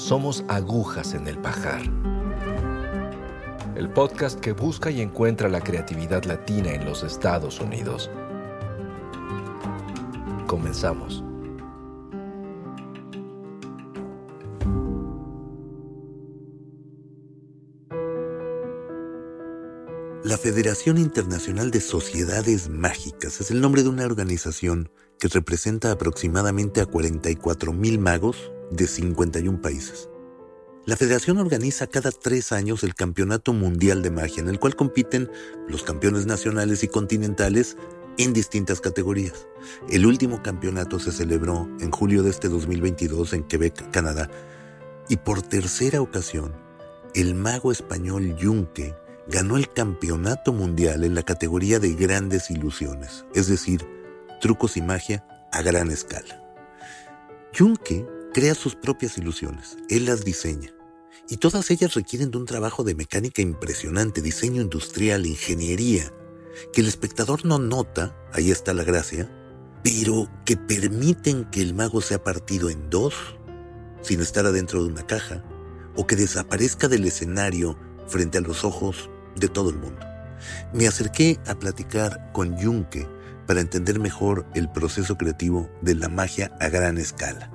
somos agujas en el pajar. El podcast que busca y encuentra la creatividad latina en los Estados Unidos. Comenzamos. La Federación Internacional de Sociedades Mágicas es el nombre de una organización que representa aproximadamente a 44.000 magos de 51 países. La federación organiza cada tres años el Campeonato Mundial de Magia, en el cual compiten los campeones nacionales y continentales en distintas categorías. El último campeonato se celebró en julio de este 2022 en Quebec, Canadá, y por tercera ocasión, el mago español Yunque ganó el campeonato mundial en la categoría de grandes ilusiones, es decir, trucos y magia a gran escala. Yunque crea sus propias ilusiones, él las diseña. Y todas ellas requieren de un trabajo de mecánica impresionante, diseño industrial, ingeniería, que el espectador no nota, ahí está la gracia, pero que permiten que el mago sea partido en dos, sin estar adentro de una caja, o que desaparezca del escenario frente a los ojos de todo el mundo. Me acerqué a platicar con Junke para entender mejor el proceso creativo de la magia a gran escala.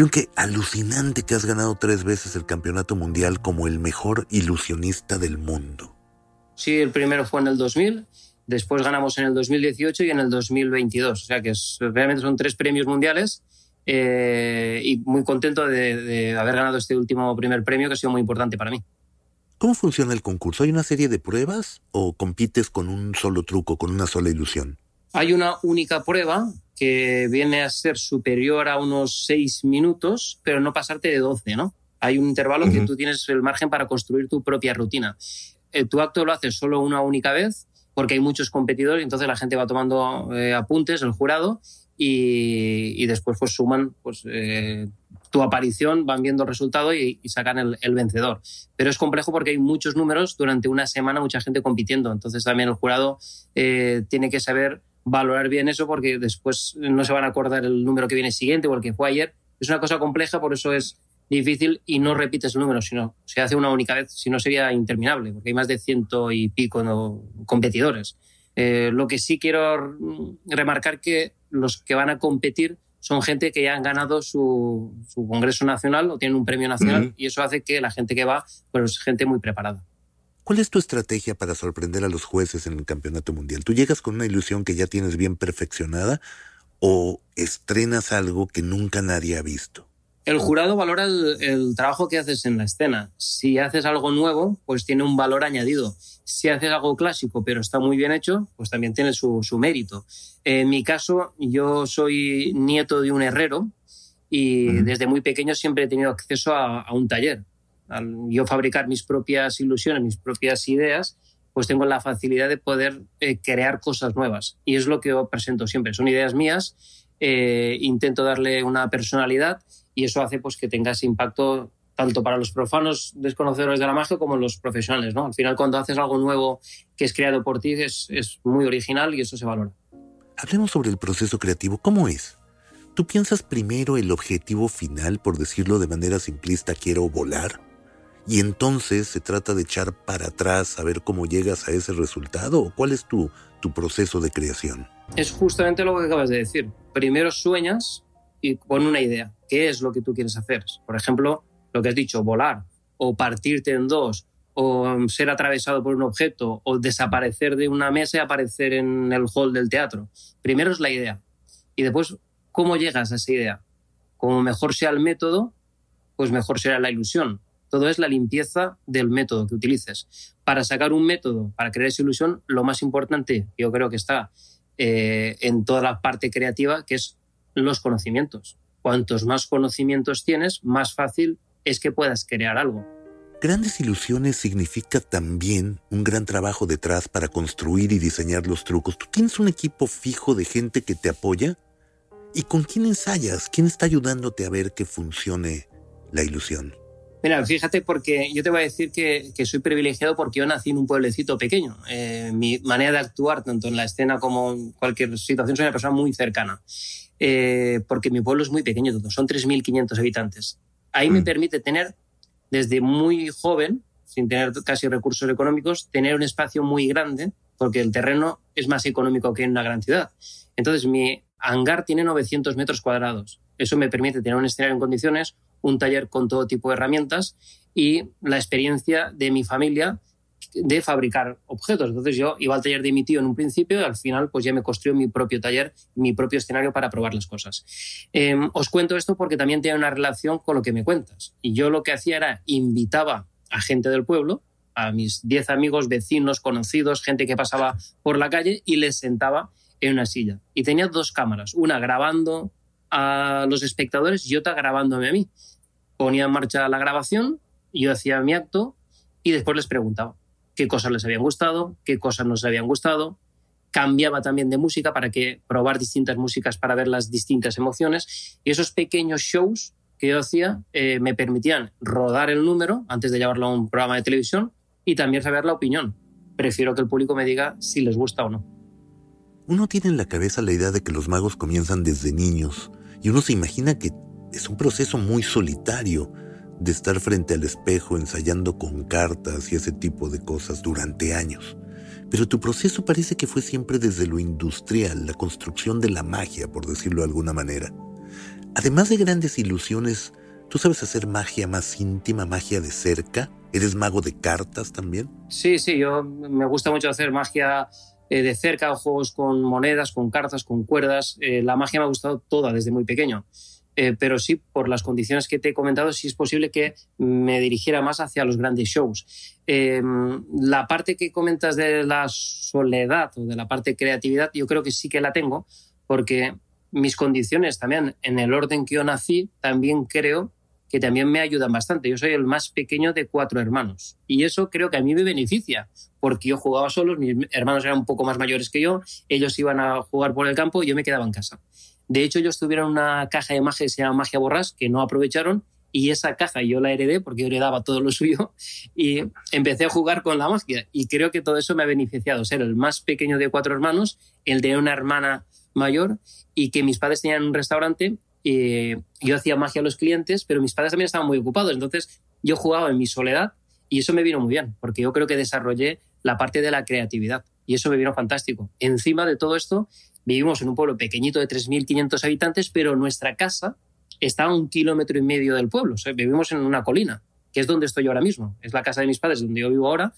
Junke, alucinante que has ganado tres veces el campeonato mundial como el mejor ilusionista del mundo. Sí, el primero fue en el 2000, después ganamos en el 2018 y en el 2022. O sea que realmente son tres premios mundiales eh, y muy contento de haber ganado este último primer premio que ha sido muy importante para mí. ¿Cómo funciona el concurso? ¿Hay una serie de pruebas o compites con un solo truco, con una sola ilusión? Hay una única prueba que viene a ser superior a unos seis minutos, pero no pasarte de 12, ¿no? Hay un intervalo que tú tienes el margen para construir tu propia rutina. Eh, tu acto lo haces solo una única vez porque hay muchos competidores y entonces la gente va tomando eh, apuntes, el jurado, y, después pues suman pues, eh, tu aparición, van viendo el resultado y, sacan el, vencedor. Pero es complejo porque hay muchos números durante una semana, mucha gente compitiendo. Entonces también el jurado tiene que saber valorar bien eso porque después no se van a acordar el número que viene siguiente o el que fue ayer. Es una cosa compleja, por eso es difícil y no repites el número, sino se hace una única vez, si no sería interminable, porque hay más de ciento y pico ¿no? competidores. Eh, lo que sí quiero remarcar que los que van a competir son gente que ya han ganado su, Congreso Nacional o tienen un premio nacional y eso hace que la gente que va, pues es gente muy preparada. ¿Cuál es tu estrategia para sorprender a los jueces en el Campeonato Mundial? ¿Tú llegas con una ilusión que ya tienes bien perfeccionada o estrenas algo que nunca nadie ha visto? El jurado valora el, trabajo que haces en la escena. Si haces algo nuevo, pues tiene un valor añadido. Si haces algo clásico, pero está muy bien hecho, pues también tiene su, mérito. En mi caso, yo soy nieto de un herrero y desde muy pequeño siempre he tenido acceso a, un taller. Al yo fabricar mis propias ilusiones, mis propias ideas, pues tengo la facilidad de poder eh, crear cosas nuevas. Y es lo que yo presento siempre. Son ideas mías, eh, intento darle una personalidad y eso hace pues, que tenga ese impacto tanto para los profanos desconocedores de la magia como los profesionales. ¿no? Al final, cuando haces algo nuevo que es creado por ti, es, es muy original y eso se valora. Hablemos sobre el proceso creativo. ¿Cómo es? ¿Tú piensas primero el objetivo final, por decirlo de manera simplista, quiero volar? Y entonces se trata de echar para atrás a ver cómo llegas a ese resultado o cuál es tu, tu proceso de creación? Es justamente lo que acabas de decir. Primero sueñas y con una idea. ¿Qué es lo que tú quieres hacer? Por ejemplo, lo que has dicho, volar o partirte en dos o ser atravesado por un objeto o desaparecer de una mesa y aparecer en el hall del teatro. Primero es la idea y después cómo llegas a esa idea. Como mejor sea el método, pues mejor será la ilusión. Todo es la limpieza del método que utilices. Para sacar un método, para crear esa ilusión, lo más importante, yo creo que está eh, en toda la parte creativa, que es los conocimientos. Cuantos más conocimientos tienes, más fácil es que puedas crear algo. Grandes ilusiones significa también un gran trabajo detrás para construir y diseñar los trucos. ¿Tú tienes un equipo fijo de gente que te apoya? ¿Y con quién ensayas? ¿Quién está ayudándote a ver que funcione la ilusión? Mira, fíjate, porque yo te voy a decir que, soy privilegiado porque yo nací en un pueblecito pequeño. Eh, mi manera de actuar, tanto en la escena como en cualquier situación, soy una persona muy cercana. Eh, porque mi pueblo es muy pequeño, son 3.500 habitantes. Ahí me mm. permite tener, desde muy joven, sin tener casi recursos económicos, tener un espacio muy grande, porque el terreno es más económico que en una gran ciudad. Entonces, mi hangar tiene 900 metros cuadrados. Eso me permite tener un escenario en condiciones, un taller con todo tipo de herramientas y la experiencia de mi familia de fabricar objetos. Entonces yo iba al taller de mi tío en un principio y al final pues ya me construí mi propio taller, mi propio escenario para probar las cosas. Em, os cuento esto porque también tiene una relación con lo que me cuentas. Y yo lo que hacía era invitaba a gente del pueblo, a mis 10 amigos, vecinos, conocidos, gente que pasaba por la calle y les sentaba en una silla. Y tenía dos cámaras, una grabando a los espectadores y otra grabándome a mí. Ponía en marcha la grabación, yo hacía mi acto y después les preguntaba qué cosas les habían gustado, qué cosas no les habían gustado. Cambiaba también de música para que probar distintas músicas para ver las distintas emociones. Y esos pequeños shows que yo hacía eh, me permitían rodar el número antes de llevarlo a un programa de televisión y también saber la opinión. Prefiero que el público me diga si les gusta o no. Uno tiene en la cabeza la idea de que los magos comienzan desde niños y uno se imagina que es un proceso muy solitario de estar frente al espejo ensayando con cartas y ese tipo de cosas durante años. Pero tu proceso parece que fue siempre desde lo industrial, la construcción de la magia, por decirlo de alguna manera. Además de grandes ilusiones, ¿tú sabes hacer magia más íntima, magia de cerca? ¿Eres mago de cartas también? Sí, sí, yo me gusta mucho hacer magia eh, de cerca, juegos con monedas, con cartas, con cuerdas. Eh, la magia me ha gustado toda desde muy pequeño. Eh, pero sí, por las condiciones que te he comentado, sí es posible que me dirigiera más hacia los grandes shows. la parte que comentas de la soledad o de la parte de creatividad, yo creo que sí que la tengo, porque mis condiciones también, en el orden que yo nací, también creo que también me ayudan bastante. Yo soy el más pequeño de cuatro hermanos y eso creo que a mí me beneficia porque yo jugaba solo, mis hermanos eran un poco más mayores que yo, ellos iban a jugar por el campo y yo me quedaba en casa. De hecho, ellos tuvieron una caja de magia que se llama Magia Borras que no aprovecharon y esa caja yo la heredé porque yo heredaba todo lo suyo y empecé a jugar con la magia y creo que todo eso me ha beneficiado, ser el más pequeño de cuatro hermanos, el de una hermana mayor y que mis padres tenían un restaurante y yo hacía magia a los clientes, pero mis padres también estaban muy ocupados. Entonces yo jugaba en mi soledad y eso me vino muy bien, porque yo creo que desarrollé la parte de la creatividad y eso me vino fantástico. Encima de todo esto, vivimos en un pueblo pequeñito de 3.500 habitantes, pero nuestra casa está a un kilómetro y medio del pueblo. vivimos en una colina, que es donde estoy ahora mismo. Es la casa de mis padres, donde yo vivo ahora,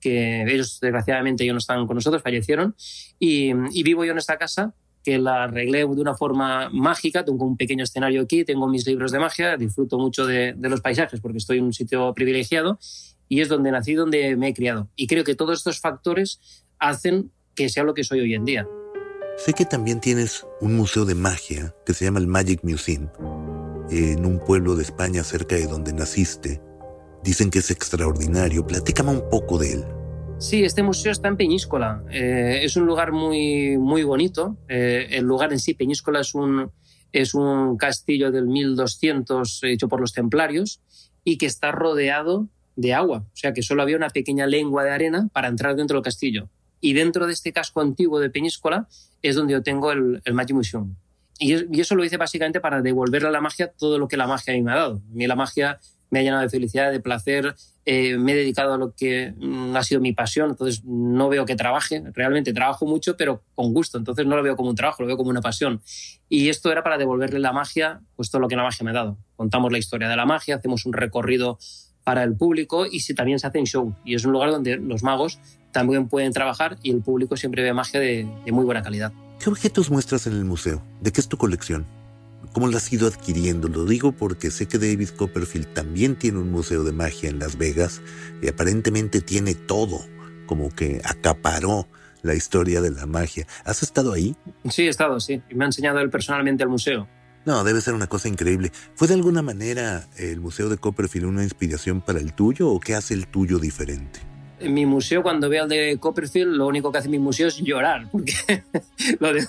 que ellos desgraciadamente ya no están con nosotros, fallecieron, y vivo yo en esta casa que la arreglé de una forma mágica. Tengo un pequeño escenario aquí, tengo mis libros de magia, disfruto mucho de, los paisajes porque estoy en un sitio privilegiado y es donde nací, donde me he criado. Y creo que todos estos factores hacen que sea lo que soy hoy en día. Sé que también tienes un museo de magia que se llama el Magic Museum, en un pueblo de España cerca de donde naciste. Dicen que es extraordinario. Platícame un poco de él. Sí, este museo está en Peñíscola. Eh, es un lugar muy, muy bonito. Eh, el lugar en sí, Peñíscola, es un, es un castillo del 1200 hecho por los templarios y que está rodeado de agua. O sea que solo había una pequeña lengua de arena para entrar dentro del castillo. Y dentro de este casco antiguo de Peñíscola es donde yo tengo el, el Magic Museum. Y, eso lo hice básicamente para devolverle a la magia todo lo que la magia a mí me ha dado. A mí la magia me ha llenado de felicidad, de placer, eh, me he dedicado a lo que mm, ha sido mi pasión, entonces no veo que trabaje, realmente trabajo mucho, pero con gusto, entonces no lo veo como un trabajo, lo veo como una pasión. Y esto era para devolverle la magia, pues todo lo que la magia me ha dado. Contamos la historia de la magia, hacemos un recorrido para el público y si también se hacen show. Y es un lugar donde los magos también pueden trabajar y el público siempre ve magia de muy buena calidad. ¿Qué objetos muestras en el museo? ¿De qué es tu colección? ¿Cómo la has ido adquiriendo? Lo digo porque sé que David Copperfield también tiene un museo de magia en Las Vegas y aparentemente tiene todo, como que acaparó la historia de la magia. ¿Has estado ahí? Sí, he estado, sí. Y me ha enseñado él personalmente al museo. No, debe ser una cosa increíble. ¿Fue de alguna manera el Museo de Copperfield una inspiración para el tuyo o qué hace el tuyo diferente? En mi museo, cuando veo al de Copperfield, lo único que hace mi museo es llorar, porque lo, de,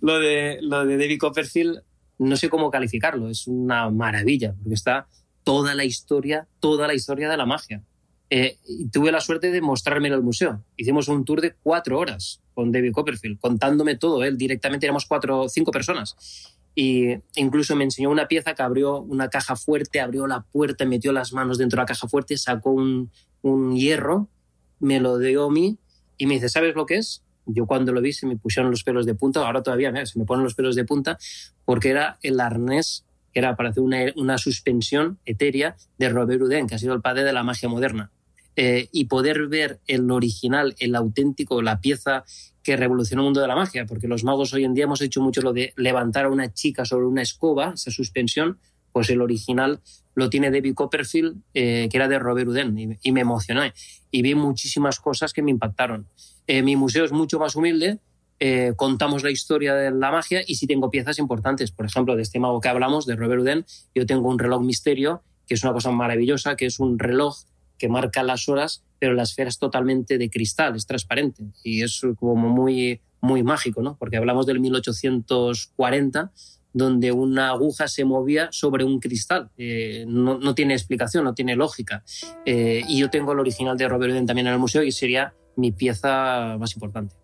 lo, de, lo, de, David Copperfield no sé cómo calificarlo, es una maravilla, porque está toda la historia, toda la historia de la magia. Eh, y tuve la suerte de mostrármelo al museo. Hicimos un tour de cuatro horas con David Copperfield, contándome todo. Él directamente éramos cuatro o cinco personas. Y incluso me enseñó una pieza que abrió una caja fuerte, abrió la puerta, metió las manos dentro de la caja fuerte, sacó un, un hierro, me lo dio a mí y me dice, ¿sabes lo que es? Yo cuando lo vi se me pusieron los pelos de punta, ahora todavía se me ponen los pelos de punta, porque era el arnés que era para hacer una, suspensión etérea de Robert Houdin, que ha sido el padre de la magia moderna. Eh, y poder ver el original, el auténtico, la pieza que revolucionó el mundo de la magia, porque los magos hoy en día hemos hecho mucho lo de levantar a una chica sobre una escoba, esa suspensión, pues el original lo tiene David Copperfield, eh, que era de Robert Houdin, y, me emocioné. Y vi muchísimas cosas que me impactaron. Eh, mi museo es mucho más humilde, eh, contamos la historia de la magia y sí tengo piezas importantes. Por ejemplo, de este mago que hablamos, de Robert Houdin, yo tengo un reloj misterio, que es una cosa maravillosa, que es un reloj que marca las horas, pero la esfera es totalmente de cristal, es transparente y es como muy, muy mágico, ¿no? Porque hablamos del 1840 donde una aguja se movía sobre un cristal. Eh, no, tiene explicación, no tiene lógica. Eh, y yo tengo el original de Robert Houdin también en el museo y sería mi pieza más importante.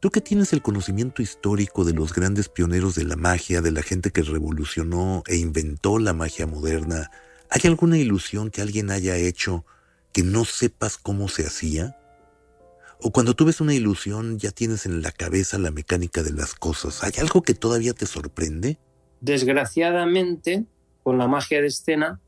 Tú que tienes el conocimiento histórico de los grandes pioneros de la magia, de la gente que revolucionó e inventó la magia moderna, ¿hay alguna ilusión que alguien haya hecho que no sepas cómo se hacía? ¿O cuando tú ves una ilusión ya tienes en la cabeza la mecánica de las cosas? ¿Hay algo que todavía te sorprende? Desgraciadamente, con la magia de escena,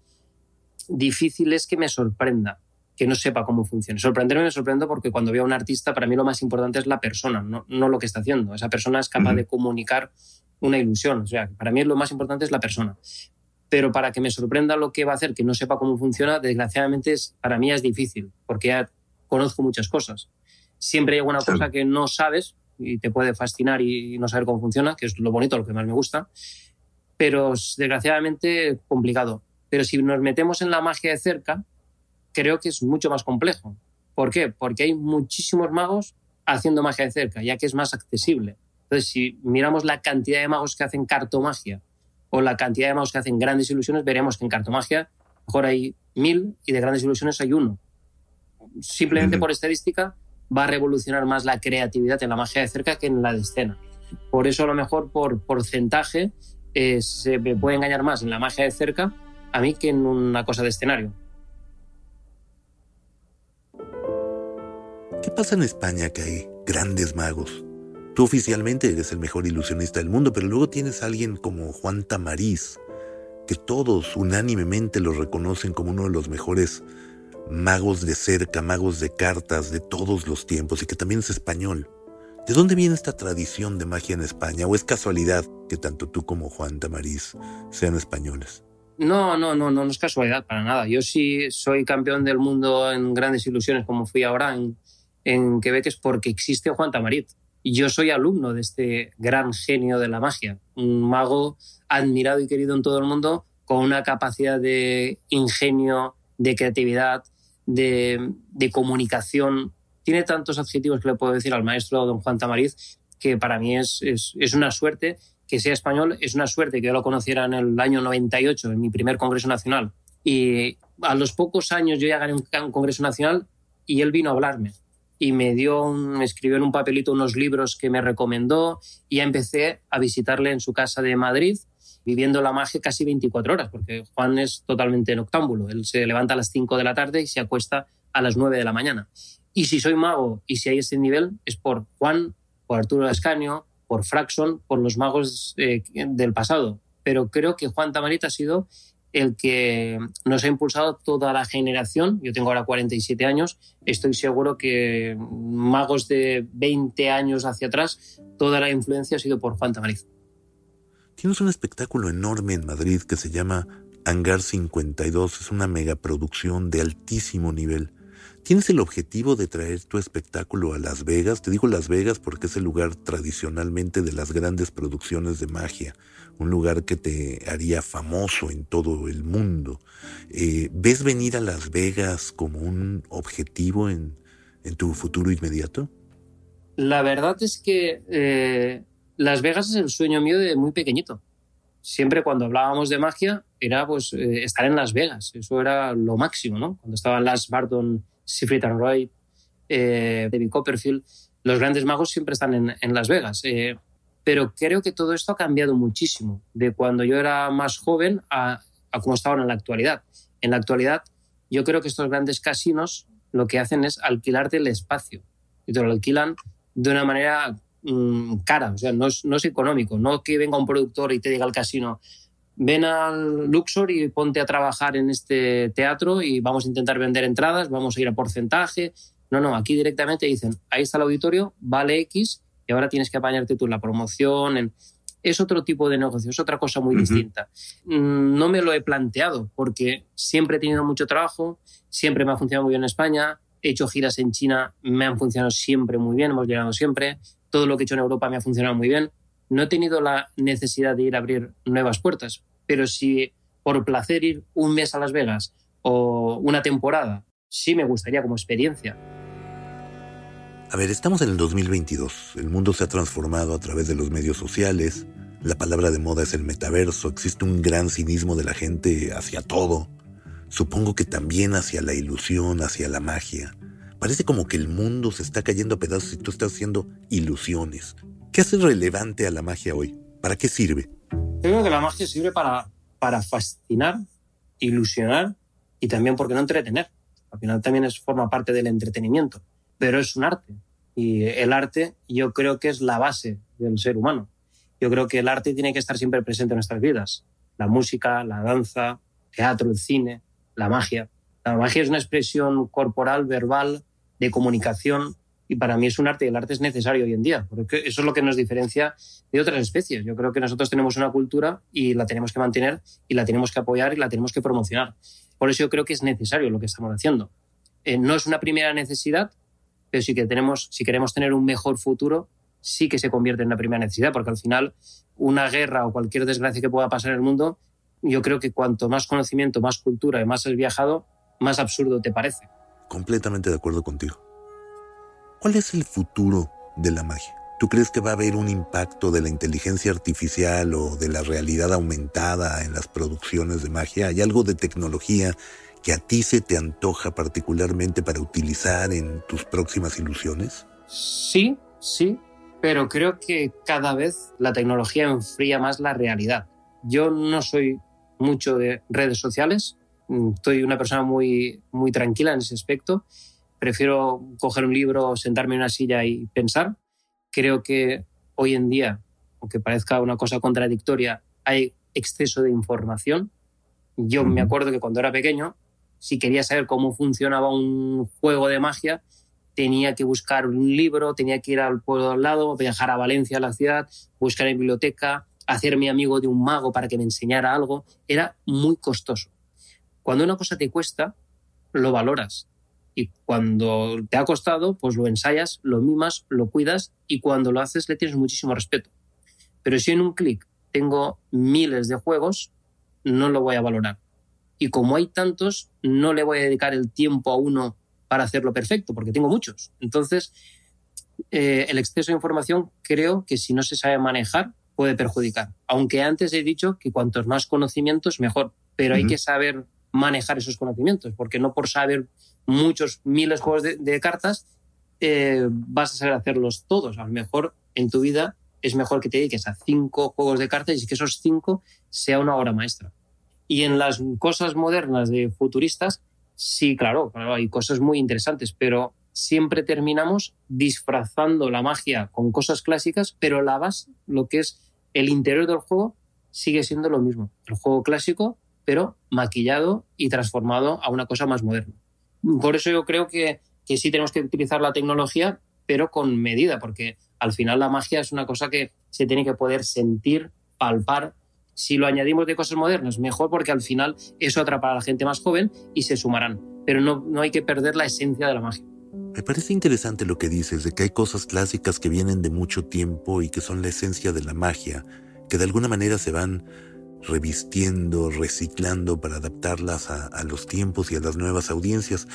difícil es que me sorprenda, que no sepa cómo funciona. Sorprenderme me sorprendo porque cuando veo a un artista, para mí lo más importante es la persona, no, lo que está haciendo. Esa persona es capaz de comunicar una ilusión. O sea, para mí lo más importante es la persona. Pero para que me sorprenda lo que va a hacer, que no sepa cómo funciona, desgraciadamente es, para mí es difícil, porque ya conozco muchas cosas. Siempre hay alguna cosa que no sabes y te puede fascinar y no saber cómo funciona, que es lo bonito, lo que más me gusta pero desgraciadamente complicado. Pero si nos metemos en la magia de cerca, creo que es mucho más complejo. ¿Por qué? Porque hay muchísimos magos haciendo magia de cerca, ya que es más accesible. Entonces, si miramos la cantidad de magos que hacen cartomagia o la cantidad de magos que hacen grandes ilusiones, veremos que en cartomagia mejor hay mil y de grandes ilusiones hay uno. Simplemente por estadística va a revolucionar más la creatividad en la magia de cerca que en la de escena. Por eso a lo mejor por porcentaje eh, se me puede engañar más en la magia de cerca a mí que en una cosa de escenario. ¿Qué pasa en España que hay grandes magos? Tú oficialmente eres el mejor ilusionista del mundo, pero luego tienes a alguien como Juan Tamariz, que todos unánimemente lo reconocen como uno de los mejores magos de cerca, magos de cartas de todos los tiempos y que también es español. ¿De dónde viene esta tradición de magia en España? ¿O es casualidad que tanto tú como Juan Tamariz sean españoles? No, no, no, no, no es casualidad para nada. Yo sí soy campeón del mundo en grandes ilusiones como fui ahora en, en Quebec es porque existe Juan Tamariz. Yo soy alumno de este gran genio de la magia, un mago admirado y querido en todo el mundo, con una capacidad de ingenio, de creatividad, de, de comunicación tiene tantos adjetivos que le puedo decir al maestro don Juan Tamariz que para mí es, es, una suerte que sea español, es una suerte que yo lo conociera en el año 98, en mi primer Congreso Nacional. Y a los pocos años yo ya gané un, Congreso Nacional y él vino a hablarme y me dio me escribió en un papelito unos libros que me recomendó y ya empecé a visitarle en su casa de Madrid viviendo la magia casi 24 horas, porque Juan es totalmente noctámbulo. Él se levanta a las 5 de la tarde y se acuesta a las 9 de la mañana. Y si soy mago y si hay ese nivel, es por Juan, por Arturo Ascanio, por Fraxon, por los magos eh, del pasado. Pero creo que Juan Tamarita ha sido el que nos ha impulsado toda la generación. Yo tengo ahora 47 años. Estoy seguro que magos de 20 años hacia atrás, toda la influencia ha sido por Juan Tamariz. Tienes un espectáculo enorme en Madrid que se llama Hangar 52. Es una megaproducción de altísimo nivel. ¿Tienes el objetivo de traer tu espectáculo a Las Vegas? Te digo Las Vegas porque es el lugar tradicionalmente de las grandes producciones de magia, un lugar que te haría famoso en todo el mundo. Eh, ¿Ves venir a Las Vegas como un objetivo en, tu futuro inmediato? La verdad es que eh, Las Vegas es el sueño mío de muy pequeñito. Siempre cuando hablábamos de magia era pues eh, estar en Las Vegas. Eso era lo máximo, ¿no? Cuando estaban las Barton Siegfried and Roy, David Copperfield, los grandes magos siempre están en, Las Vegas. Pero creo que todo esto ha cambiado muchísimo de cuando yo era más joven a, a cómo estaban en la actualidad. En la actualidad, yo creo que estos grandes casinos lo que hacen es alquilarte el espacio y te lo alquilan de una manera mm, cara, o sea, no es, no es económico, no que venga un productor y te diga al casino, ven al Luxor y ponte a trabajar en este teatro y vamos a intentar vender entradas, vamos a ir a porcentaje. No, no, aquí directamente dicen, ahí está el auditorio, vale X y ahora tienes que apañarte tú en la promoción. Es otro tipo de negocio, es otra cosa muy distinta. Mm, no me lo he planteado porque siempre he tenido mucho trabajo, siempre me ha funcionado muy bien en España, he hecho giras en China, me han funcionado siempre muy bien, hemos llegado siempre, todo lo que he hecho en Europa me ha funcionado muy bien. No he tenido la necesidad de ir a abrir nuevas puertas, pero si por placer ir un mes a Las Vegas o una temporada, sí me gustaría como experiencia. A ver, estamos en el 2022. El mundo se ha transformado a través de los medios sociales. La palabra de moda es el metaverso. Existe un gran cinismo de la gente hacia todo. Supongo que también hacia la ilusión, hacia la magia. Parece como que el mundo se está cayendo a pedazos y tú estás haciendo ilusiones. ¿Qué hace relevante a la magia hoy? ¿Para qué sirve? creo que la magia sirve para, para fascinar, ilusionar y también, porque no entretener? Al final también forma parte del entretenimiento, pero es un arte. Y el arte yo creo que es la base del ser humano. Yo creo que el arte tiene que estar siempre presente en nuestras vidas. La música, la danza, teatro, el cine, la magia. La magia es una expresión corporal, verbal, de comunicación y para mí es un arte y el arte es necesario hoy en día, porque eso es lo que nos diferencia de otras especies. Yo creo que nosotros tenemos una cultura y la tenemos que mantener y la tenemos que apoyar y la tenemos que promocionar. Por eso yo creo que es necesario lo que estamos haciendo. Eh, no es una primera necesidad, pero sí que tenemos, si queremos tener un mejor futuro, sí que se convierte en una primera necesidad, porque al final una guerra o cualquier desgracia que pueda pasar en el mundo, yo creo que cuanto más conocimiento, más cultura y más has viajado, más absurdo te parece. Completamente de acuerdo contigo. ¿Cuál es el futuro de la magia? ¿Tú crees que va a haber un impacto de la inteligencia artificial o de la realidad aumentada en las producciones de magia? ¿Hay algo de tecnología que a ti se te antoja particularmente para utilizar en tus próximas ilusiones? Sí, sí, pero creo que cada vez la tecnología enfría más la realidad. Yo no soy mucho de redes sociales, estoy una persona muy, muy tranquila en ese aspecto prefiero coger un libro, sentarme en una silla y pensar. Creo que hoy en día, aunque parezca una cosa contradictoria, hay exceso de información. Yo me acuerdo que cuando era pequeño, si quería saber cómo funcionaba un juego de magia, tenía que buscar un libro, tenía que ir al pueblo al lado, viajar a Valencia, a la ciudad, buscar en biblioteca, hacerme amigo de un mago para que me enseñara algo. Era muy costoso. Cuando una cosa te cuesta, lo valoras. Y cuando te ha costado, pues lo ensayas, lo mimas, lo cuidas y cuando lo haces le tienes muchísimo respeto. Pero si en un clic tengo miles de juegos, no lo voy a valorar. Y como hay tantos, no le voy a dedicar el tiempo a uno para hacerlo perfecto, porque tengo muchos. Entonces, eh, el exceso de información creo que si no se sabe manejar puede perjudicar. Aunque antes he dicho que cuantos más conocimientos, mejor. Pero hay que saber manejar esos conocimientos, porque no por saber muchos miles de juegos de, cartas, eh, vas a saber hacerlos todos. A lo mejor en tu vida es mejor que te dediques a cinco juegos de cartas y que esos cinco sea una obra maestra. Y en las cosas modernas de futuristas, sí, claro, claro, hay cosas muy interesantes, pero siempre terminamos disfrazando la magia con cosas clásicas, pero la base, lo que es el interior del juego, sigue siendo lo mismo. El juego clásico, pero maquillado y transformado a una cosa más moderna. Por eso yo creo que, que sí tenemos que utilizar la tecnología, pero con medida, porque al final la magia es una cosa que se tiene que poder sentir, palpar. Si lo añadimos de cosas modernas, mejor porque al final eso atrapará a la gente más joven y se sumarán. Pero no, no hay que perder la esencia de la magia. Me parece interesante lo que dices de que hay cosas clásicas que vienen de mucho tiempo y que son la esencia de la magia, que de alguna manera se van revistiendo, reciclando para adaptarlas a, los tiempos y a las nuevas audiencias.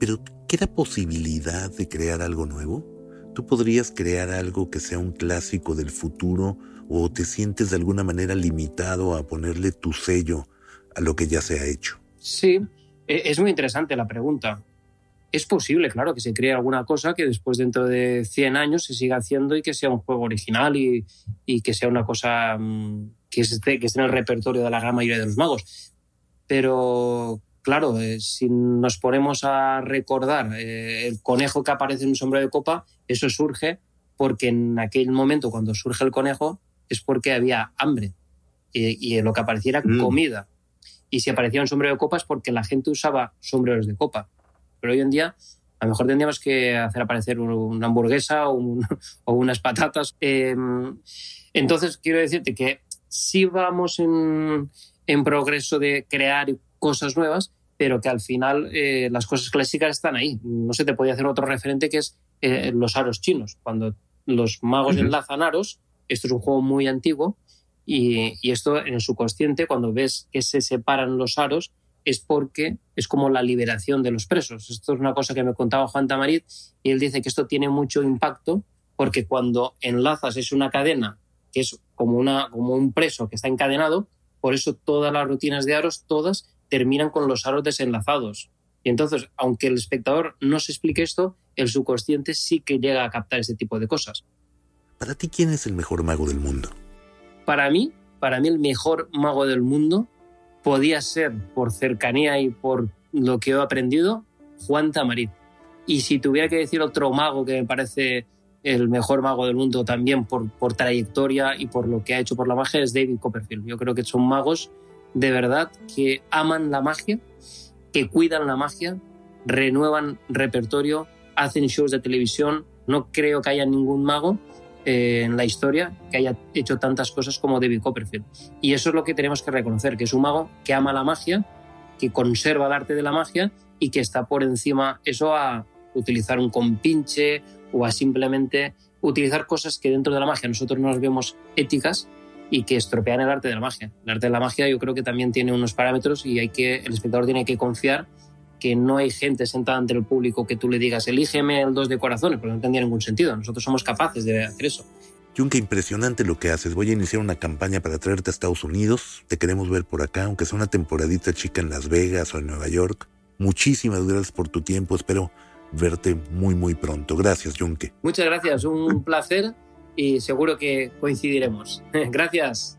Pero ¿queda posibilidad de crear algo nuevo? ¿Tú podrías crear algo que sea un clásico del futuro o te sientes de alguna manera limitado a ponerle tu sello a lo que ya se ha hecho? Sí, e, es muy interesante la pregunta. Es posible, claro, que se cree alguna cosa que después dentro de 100 años se siga haciendo y que sea un juego original y, y que sea una cosa mm, que esté, que esté en el repertorio de la gran mayoría de los magos. Pero claro, eh, si nos ponemos a recordar eh, el conejo que aparece en un sombrero de copa, eso surge porque en aquel momento, cuando surge el conejo, es porque había hambre y, y lo que apareciera mm. comida. Y si aparecía un sombrero de copa es porque la gente usaba sombreros de copa. Pero hoy en día, a lo mejor tendríamos que hacer aparecer una hamburguesa o, un, o unas patatas. Eh, entonces, quiero decirte que sí vamos en, en progreso de crear cosas nuevas, pero que al final eh, las cosas clásicas están ahí. No se te podía hacer otro referente que es eh, los aros chinos. Cuando los magos uh -huh. enlazan aros, esto es un juego muy antiguo y, esto en el subconsciente, cuando ves que se separan los aros, es porque es como la liberación de los presos. Esto es una cosa que me contaba Juan Tamarit y él dice que esto tiene mucho impacto porque cuando enlazas es una cadena que es como, una, como un preso que está encadenado, por eso todas las rutinas de aros, todas terminan con los aros desenlazados. Y entonces, aunque el espectador no se explique esto, el subconsciente sí que llega a captar ese tipo de cosas. Para ti, ¿quién es el mejor mago del mundo? Para mí, para mí el mejor mago del mundo podía ser, por cercanía y por lo que he aprendido, Juan Tamarit. Y si tuviera que decir otro mago que me parece el mejor mago del mundo también por, por trayectoria y por lo que ha hecho por la magia, es David Copperfield. Yo creo que son magos de verdad que aman la magia, que cuidan la magia, renuevan repertorio, hacen shows de televisión. No creo que haya ningún mago eh, en la historia que haya hecho tantas cosas como David Copperfield. Y eso es lo que tenemos que reconocer, que es un mago que ama la magia, que conserva el arte de la magia y que está por encima eso a utilizar un compinche o a simplemente utilizar cosas que dentro de la magia nosotros nos vemos éticas y que estropean el arte de la magia. El arte de la magia yo creo que también tiene unos parámetros y hay que, el espectador tiene que confiar que no hay gente sentada ante el público que tú le digas, elígeme el dos de corazones, porque no tendría ningún sentido. Nosotros somos capaces de hacer eso. Junque, impresionante lo que haces. Voy a iniciar una campaña para traerte a Estados Unidos. Te queremos ver por acá, aunque sea una temporadita chica en Las Vegas o en Nueva York. Muchísimas gracias por tu tiempo. Espero verte muy, muy pronto. Gracias, Junque. Muchas gracias. Un placer y seguro que coincidiremos. Gracias.